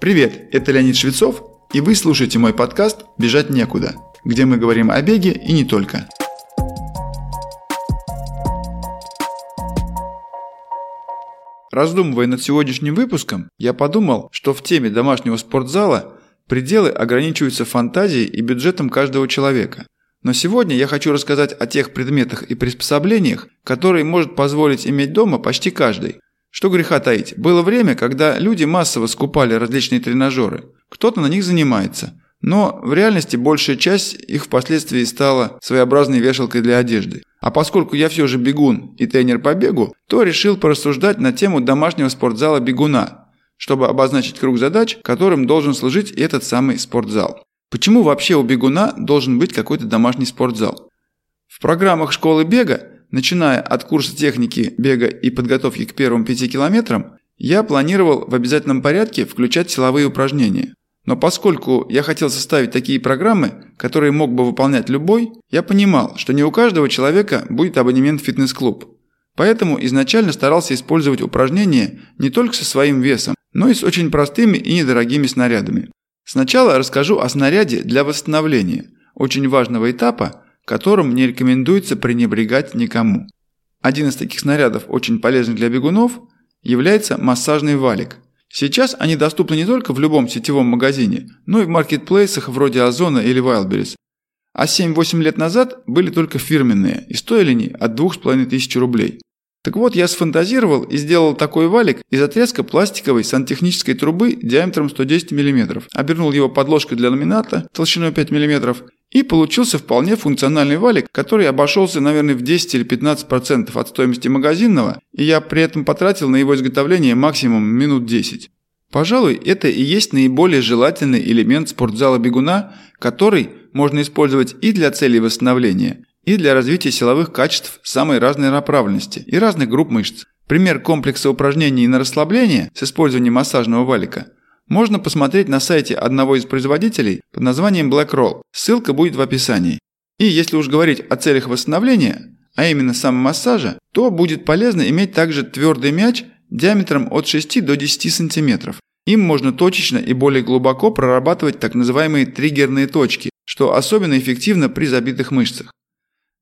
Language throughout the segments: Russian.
Привет, это Леонид Швецов, и вы слушаете мой подкаст «Бежать некуда», где мы говорим о беге и не только. Раздумывая над сегодняшним выпуском, я подумал, что в теме домашнего спортзала пределы ограничиваются фантазией и бюджетом каждого человека. Но сегодня я хочу рассказать о тех предметах и приспособлениях, которые может позволить иметь дома почти каждый, что греха таить, было время, когда люди массово скупали различные тренажеры. Кто-то на них занимается. Но в реальности большая часть их впоследствии стала своеобразной вешалкой для одежды. А поскольку я все же бегун и тренер по бегу, то решил порассуждать на тему домашнего спортзала бегуна, чтобы обозначить круг задач, которым должен служить этот самый спортзал. Почему вообще у бегуна должен быть какой-то домашний спортзал? В программах школы бега Начиная от курса техники бега и подготовки к первым пяти километрам, я планировал в обязательном порядке включать силовые упражнения. Но поскольку я хотел составить такие программы, которые мог бы выполнять любой, я понимал, что не у каждого человека будет абонемент в фитнес-клуб. Поэтому изначально старался использовать упражнения не только со своим весом, но и с очень простыми и недорогими снарядами. Сначала расскажу о снаряде для восстановления, очень важного этапа, которым не рекомендуется пренебрегать никому. Один из таких снарядов, очень полезный для бегунов, является массажный валик. Сейчас они доступны не только в любом сетевом магазине, но и в маркетплейсах вроде Озона или Wildberries. А 7-8 лет назад были только фирменные и стоили они от 2500 рублей. Так вот, я сфантазировал и сделал такой валик из отрезка пластиковой сантехнической трубы диаметром 110 мм, обернул его подложкой для ламината толщиной 5 мм и получился вполне функциональный валик, который обошелся, наверное, в 10 или 15% от стоимости магазинного, и я при этом потратил на его изготовление максимум минут 10. Пожалуй, это и есть наиболее желательный элемент спортзала бегуна, который можно использовать и для целей восстановления, и для развития силовых качеств самой разной направленности и разных групп мышц. Пример комплекса упражнений на расслабление с использованием массажного валика можно посмотреть на сайте одного из производителей под названием Black Roll. Ссылка будет в описании. И если уж говорить о целях восстановления, а именно самомассажа, то будет полезно иметь также твердый мяч диаметром от 6 до 10 см. Им можно точечно и более глубоко прорабатывать так называемые триггерные точки, что особенно эффективно при забитых мышцах.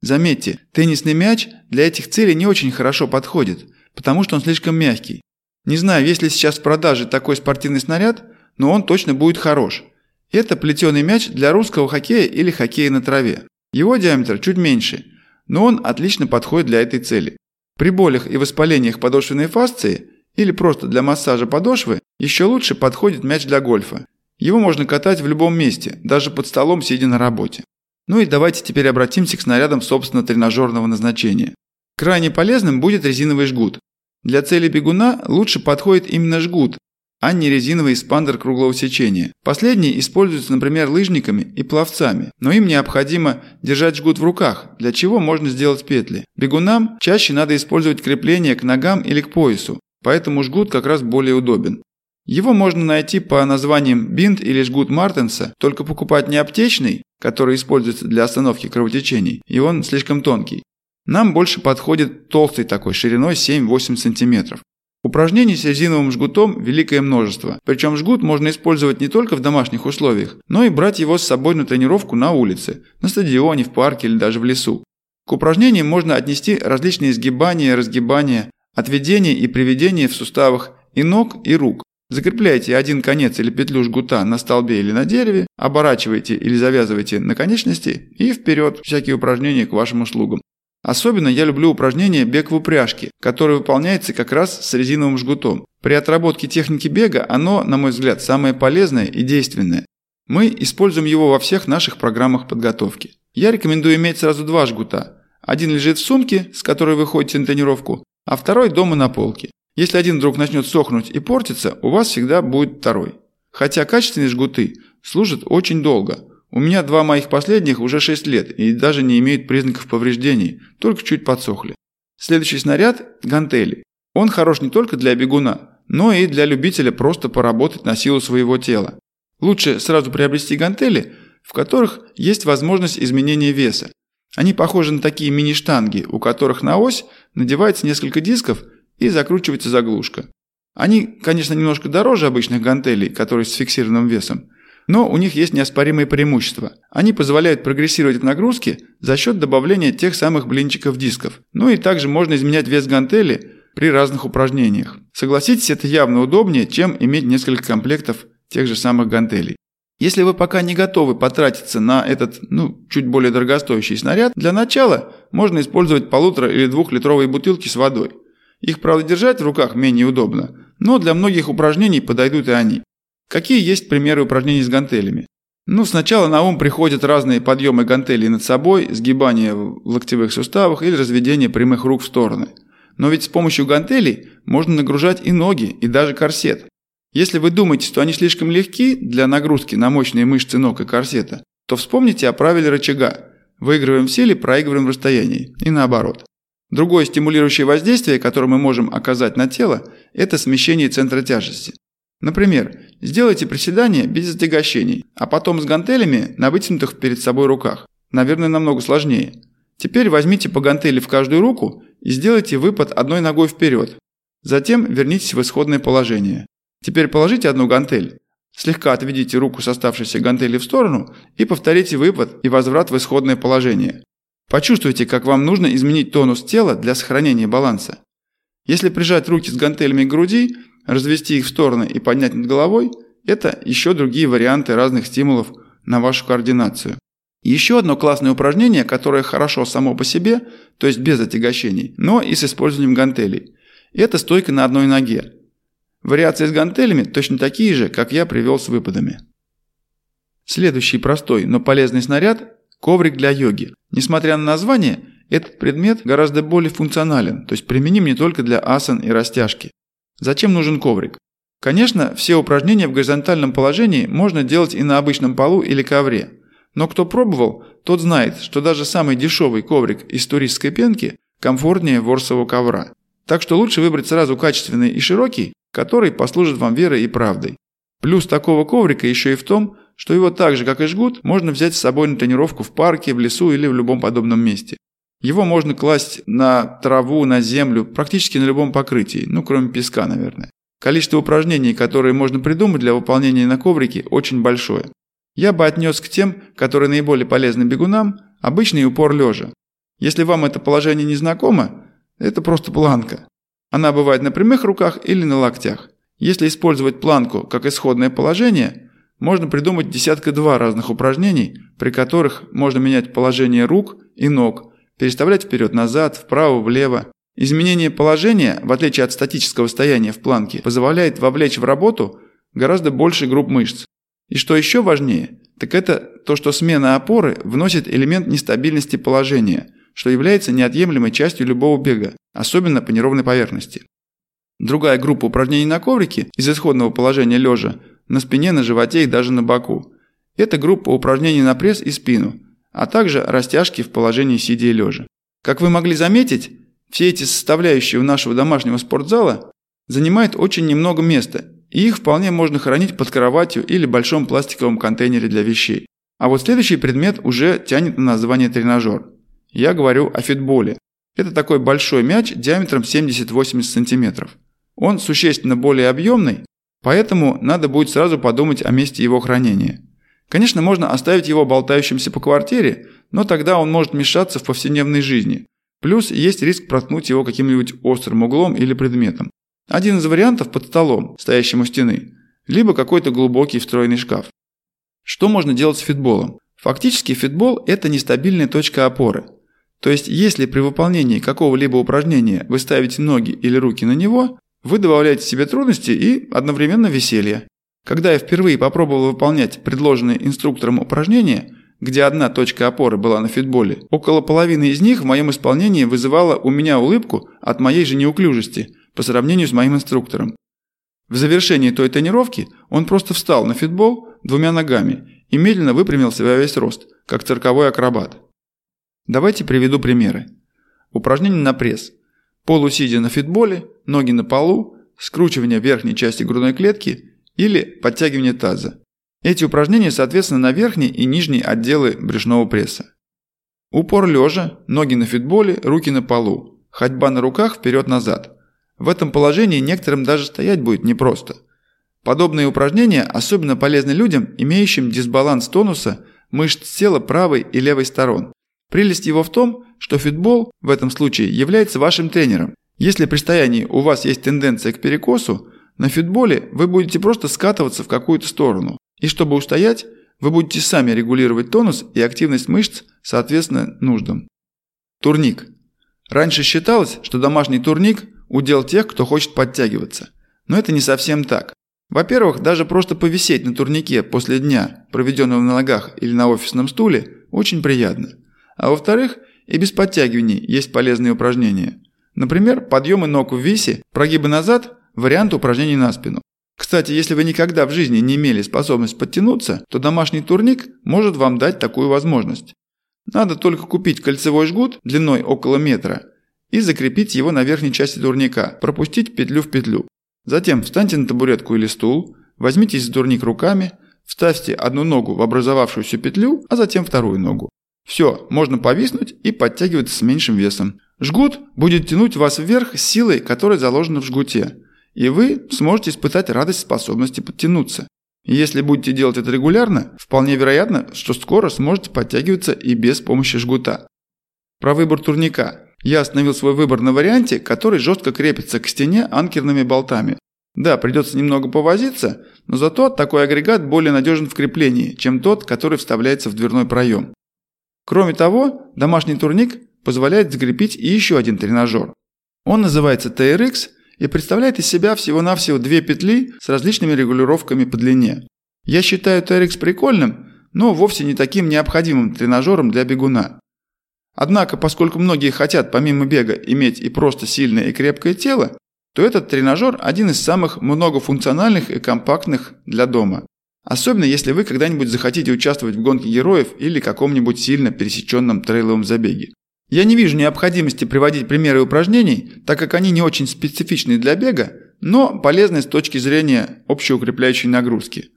Заметьте, теннисный мяч для этих целей не очень хорошо подходит, потому что он слишком мягкий. Не знаю, есть ли сейчас в продаже такой спортивный снаряд, но он точно будет хорош. Это плетеный мяч для русского хоккея или хоккея на траве. Его диаметр чуть меньше, но он отлично подходит для этой цели. При болях и воспалениях подошвенной фасции или просто для массажа подошвы еще лучше подходит мяч для гольфа. Его можно катать в любом месте, даже под столом, сидя на работе. Ну и давайте теперь обратимся к снарядам собственно тренажерного назначения. Крайне полезным будет резиновый жгут. Для цели бегуна лучше подходит именно жгут, а не резиновый спандер круглого сечения. Последний используется, например, лыжниками и пловцами, но им необходимо держать жгут в руках, для чего можно сделать петли. Бегунам чаще надо использовать крепление к ногам или к поясу, поэтому жгут как раз более удобен. Его можно найти по названиям бинт или жгут Мартенса, только покупать не аптечный, который используется для остановки кровотечений, и он слишком тонкий. Нам больше подходит толстый такой, шириной 7-8 см. Упражнений с резиновым жгутом великое множество. Причем жгут можно использовать не только в домашних условиях, но и брать его с собой на тренировку на улице, на стадионе, в парке или даже в лесу. К упражнениям можно отнести различные сгибания, разгибания, отведения и приведения в суставах и ног, и рук. Закрепляйте один конец или петлю жгута на столбе или на дереве, оборачивайте или завязывайте на конечности и вперед всякие упражнения к вашим услугам. Особенно я люблю упражнение «бег в упряжке», которое выполняется как раз с резиновым жгутом. При отработке техники бега оно, на мой взгляд, самое полезное и действенное. Мы используем его во всех наших программах подготовки. Я рекомендую иметь сразу два жгута. Один лежит в сумке, с которой вы ходите на тренировку, а второй дома на полке. Если один вдруг начнет сохнуть и портиться, у вас всегда будет второй. Хотя качественные жгуты служат очень долго. У меня два моих последних уже 6 лет и даже не имеют признаков повреждений, только чуть подсохли. Следующий снаряд – гантели. Он хорош не только для бегуна, но и для любителя просто поработать на силу своего тела. Лучше сразу приобрести гантели, в которых есть возможность изменения веса. Они похожи на такие мини-штанги, у которых на ось надевается несколько дисков и закручивается заглушка. Они, конечно, немножко дороже обычных гантелей, которые с фиксированным весом, но у них есть неоспоримые преимущества. Они позволяют прогрессировать в нагрузке за счет добавления тех самых блинчиков дисков. Ну и также можно изменять вес гантели при разных упражнениях. Согласитесь, это явно удобнее, чем иметь несколько комплектов тех же самых гантелей. Если вы пока не готовы потратиться на этот, ну, чуть более дорогостоящий снаряд, для начала можно использовать полутора- или двухлитровые бутылки с водой. Их, правда, держать в руках менее удобно, но для многих упражнений подойдут и они. Какие есть примеры упражнений с гантелями? Ну, сначала на ум приходят разные подъемы гантелей над собой, сгибание в локтевых суставах или разведение прямых рук в стороны. Но ведь с помощью гантелей можно нагружать и ноги, и даже корсет. Если вы думаете, что они слишком легки для нагрузки на мощные мышцы ног и корсета, то вспомните о правиле рычага. Выигрываем в силе, проигрываем в расстоянии. И наоборот. Другое стимулирующее воздействие, которое мы можем оказать на тело, это смещение центра тяжести. Например, сделайте приседания без отягощений, а потом с гантелями на вытянутых перед собой руках. Наверное, намного сложнее. Теперь возьмите по гантели в каждую руку и сделайте выпад одной ногой вперед. Затем вернитесь в исходное положение. Теперь положите одну гантель. Слегка отведите руку с оставшейся гантели в сторону и повторите выпад и возврат в исходное положение. Почувствуйте, как вам нужно изменить тонус тела для сохранения баланса. Если прижать руки с гантелями к груди, развести их в стороны и поднять над головой – это еще другие варианты разных стимулов на вашу координацию. Еще одно классное упражнение, которое хорошо само по себе, то есть без отягощений, но и с использованием гантелей. Это стойка на одной ноге. Вариации с гантелями точно такие же, как я привел с выпадами. Следующий простой, но полезный снаряд Коврик для йоги. Несмотря на название, этот предмет гораздо более функционален, то есть применим не только для асан и растяжки. Зачем нужен коврик? Конечно, все упражнения в горизонтальном положении можно делать и на обычном полу или ковре. Но кто пробовал, тот знает, что даже самый дешевый коврик из туристской пенки комфортнее ворсового ковра. Так что лучше выбрать сразу качественный и широкий, который послужит вам верой и правдой. Плюс такого коврика еще и в том, что его так же, как и жгут, можно взять с собой на тренировку в парке, в лесу или в любом подобном месте. Его можно класть на траву, на землю, практически на любом покрытии, ну кроме песка, наверное. Количество упражнений, которые можно придумать для выполнения на коврике, очень большое. Я бы отнес к тем, которые наиболее полезны бегунам, обычный упор лежа. Если вам это положение не знакомо, это просто планка. Она бывает на прямых руках или на локтях. Если использовать планку как исходное положение, можно придумать десятка-два разных упражнений, при которых можно менять положение рук и ног, переставлять вперед-назад, вправо-влево. Изменение положения, в отличие от статического стояния в планке, позволяет вовлечь в работу гораздо больше групп мышц. И что еще важнее, так это то, что смена опоры вносит элемент нестабильности положения, что является неотъемлемой частью любого бега, особенно по неровной поверхности. Другая группа упражнений на коврике из исходного положения лежа на спине, на животе и даже на боку. Это группа упражнений на пресс и спину, а также растяжки в положении сидя и лежа. Как вы могли заметить, все эти составляющие у нашего домашнего спортзала занимают очень немного места, и их вполне можно хранить под кроватью или большом пластиковом контейнере для вещей. А вот следующий предмет уже тянет на название тренажер. Я говорю о фитболе. Это такой большой мяч диаметром 70-80 см. Он существенно более объемный, Поэтому надо будет сразу подумать о месте его хранения. Конечно, можно оставить его болтающимся по квартире, но тогда он может мешаться в повседневной жизни. Плюс есть риск проткнуть его каким-нибудь острым углом или предметом. Один из вариантов под столом, стоящим у стены, либо какой-то глубокий встроенный шкаф. Что можно делать с фитболом? Фактически фитбол – это нестабильная точка опоры. То есть, если при выполнении какого-либо упражнения вы ставите ноги или руки на него, вы добавляете себе трудности и одновременно веселье. Когда я впервые попробовал выполнять предложенные инструктором упражнения, где одна точка опоры была на фитболе, около половины из них в моем исполнении вызывала у меня улыбку от моей же неуклюжести по сравнению с моим инструктором. В завершении той тренировки он просто встал на фитбол двумя ногами и медленно выпрямился во весь рост, как цирковой акробат. Давайте приведу примеры. Упражнение на пресс – полусидя на фитболе, ноги на полу, скручивание верхней части грудной клетки или подтягивание таза. Эти упражнения соответственно на верхней и нижней отделы брюшного пресса. Упор лежа, ноги на фитболе, руки на полу, ходьба на руках вперед-назад. В этом положении некоторым даже стоять будет непросто. Подобные упражнения особенно полезны людям, имеющим дисбаланс тонуса мышц тела правой и левой сторон. Прелесть его в том, что фитбол в этом случае является вашим тренером. Если при стоянии у вас есть тенденция к перекосу, на фитболе вы будете просто скатываться в какую-то сторону. И чтобы устоять, вы будете сами регулировать тонус и активность мышц соответственно нуждам. Турник. Раньше считалось, что домашний турник – удел тех, кто хочет подтягиваться. Но это не совсем так. Во-первых, даже просто повисеть на турнике после дня, проведенного на ногах или на офисном стуле, очень приятно. А во-вторых, и без подтягиваний есть полезные упражнения. Например, подъемы ног в висе, прогибы назад – вариант упражнений на спину. Кстати, если вы никогда в жизни не имели способность подтянуться, то домашний турник может вам дать такую возможность. Надо только купить кольцевой жгут длиной около метра и закрепить его на верхней части турника, пропустить петлю в петлю. Затем встаньте на табуретку или стул, возьмитесь за турник руками, вставьте одну ногу в образовавшуюся петлю, а затем вторую ногу. Все, можно повиснуть и подтягиваться с меньшим весом. Жгут будет тянуть вас вверх силой, которая заложена в жгуте, и вы сможете испытать радость способности подтянуться. Если будете делать это регулярно, вполне вероятно, что скоро сможете подтягиваться и без помощи жгута. Про выбор турника. Я остановил свой выбор на варианте, который жестко крепится к стене анкерными болтами. Да, придется немного повозиться, но зато такой агрегат более надежен в креплении, чем тот, который вставляется в дверной проем. Кроме того, домашний турник позволяет закрепить и еще один тренажер. Он называется TRX и представляет из себя всего-навсего две петли с различными регулировками по длине. Я считаю TRX прикольным, но вовсе не таким необходимым тренажером для бегуна. Однако, поскольку многие хотят помимо бега иметь и просто сильное и крепкое тело, то этот тренажер один из самых многофункциональных и компактных для дома. Особенно если вы когда-нибудь захотите участвовать в гонке героев или каком-нибудь сильно пересеченном трейловом забеге. Я не вижу необходимости приводить примеры упражнений, так как они не очень специфичны для бега, но полезны с точки зрения общеукрепляющей нагрузки.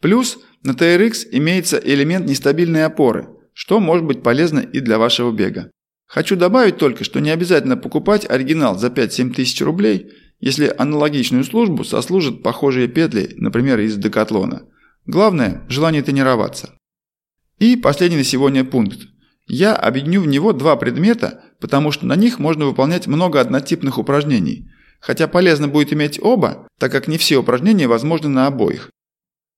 Плюс на TRX имеется элемент нестабильной опоры – что может быть полезно и для вашего бега. Хочу добавить только, что не обязательно покупать оригинал за 5-7 тысяч рублей, если аналогичную службу сослужат похожие петли, например, из Декатлона. Главное – желание тренироваться. И последний на сегодня пункт. Я объединю в него два предмета, потому что на них можно выполнять много однотипных упражнений, хотя полезно будет иметь оба, так как не все упражнения возможны на обоих.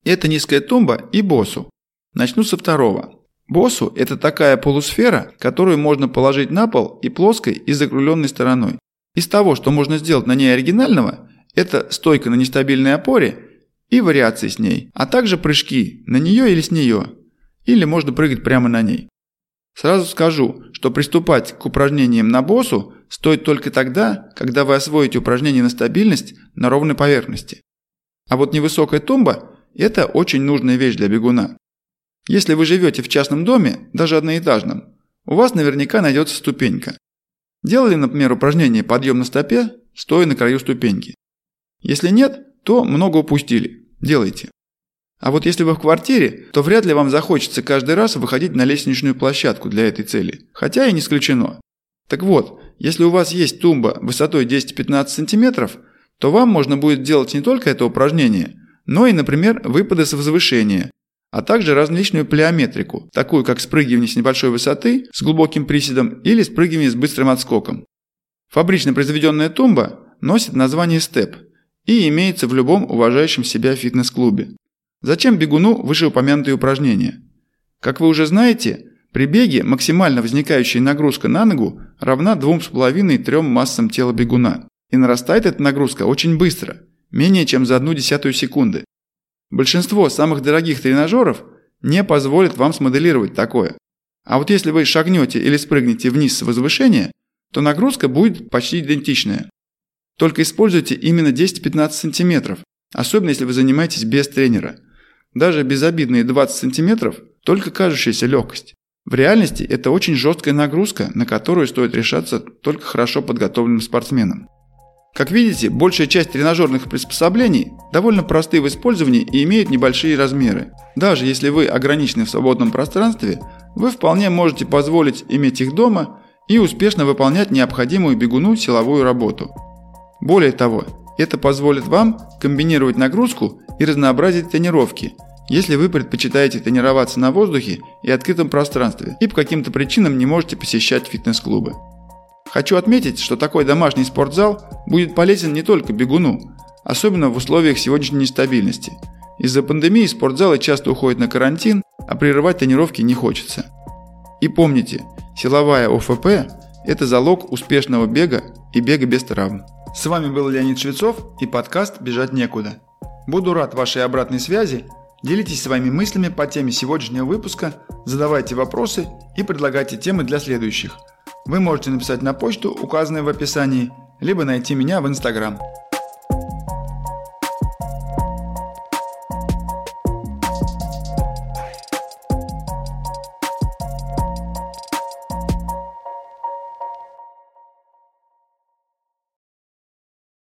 Это низкая тумба и боссу. Начну со второго. Боссу – это такая полусфера, которую можно положить на пол и плоской, и закругленной стороной. Из того, что можно сделать на ней оригинального, это стойка на нестабильной опоре и вариации с ней, а также прыжки на нее или с нее, или можно прыгать прямо на ней. Сразу скажу, что приступать к упражнениям на боссу стоит только тогда, когда вы освоите упражнение на стабильность на ровной поверхности. А вот невысокая тумба – это очень нужная вещь для бегуна. Если вы живете в частном доме, даже одноэтажном, у вас наверняка найдется ступенька. Делали, например, упражнение «Подъем на стопе», стоя на краю ступеньки. Если нет, то много упустили. Делайте. А вот если вы в квартире, то вряд ли вам захочется каждый раз выходить на лестничную площадку для этой цели. Хотя и не исключено. Так вот, если у вас есть тумба высотой 10-15 см, то вам можно будет делать не только это упражнение, но и, например, выпады с возвышения, а также различную плеометрику, такую как спрыгивание с небольшой высоты с глубоким приседом или спрыгивание с быстрым отскоком. Фабрично произведенная тумба носит название степ и имеется в любом уважающем себя фитнес-клубе. Зачем бегуну вышеупомянутые упражнения? Как вы уже знаете, при беге максимально возникающая нагрузка на ногу равна 2,5-3 массам тела бегуна. И нарастает эта нагрузка очень быстро, менее чем за одну десятую секунды. Большинство самых дорогих тренажеров не позволит вам смоделировать такое. А вот если вы шагнете или спрыгнете вниз с возвышения, то нагрузка будет почти идентичная. Только используйте именно 10-15 см, особенно если вы занимаетесь без тренера. Даже безобидные 20 см – только кажущаяся легкость. В реальности это очень жесткая нагрузка, на которую стоит решаться только хорошо подготовленным спортсменам. Как видите, большая часть тренажерных приспособлений довольно простые в использовании и имеют небольшие размеры. Даже если вы ограничены в свободном пространстве, вы вполне можете позволить иметь их дома и успешно выполнять необходимую бегуну силовую работу. Более того, это позволит вам комбинировать нагрузку и разнообразить тренировки, если вы предпочитаете тренироваться на воздухе и открытом пространстве и по каким-то причинам не можете посещать фитнес-клубы. Хочу отметить, что такой домашний спортзал будет полезен не только бегуну, особенно в условиях сегодняшней нестабильности. Из-за пандемии спортзалы часто уходят на карантин, а прерывать тренировки не хочется. И помните, силовая ОФП – это залог успешного бега и бега без травм. С вами был Леонид Швецов и подкаст «Бежать некуда». Буду рад вашей обратной связи. Делитесь своими мыслями по теме сегодняшнего выпуска, задавайте вопросы и предлагайте темы для следующих. Вы можете написать на почту, указанную в описании, либо найти меня в Инстаграм.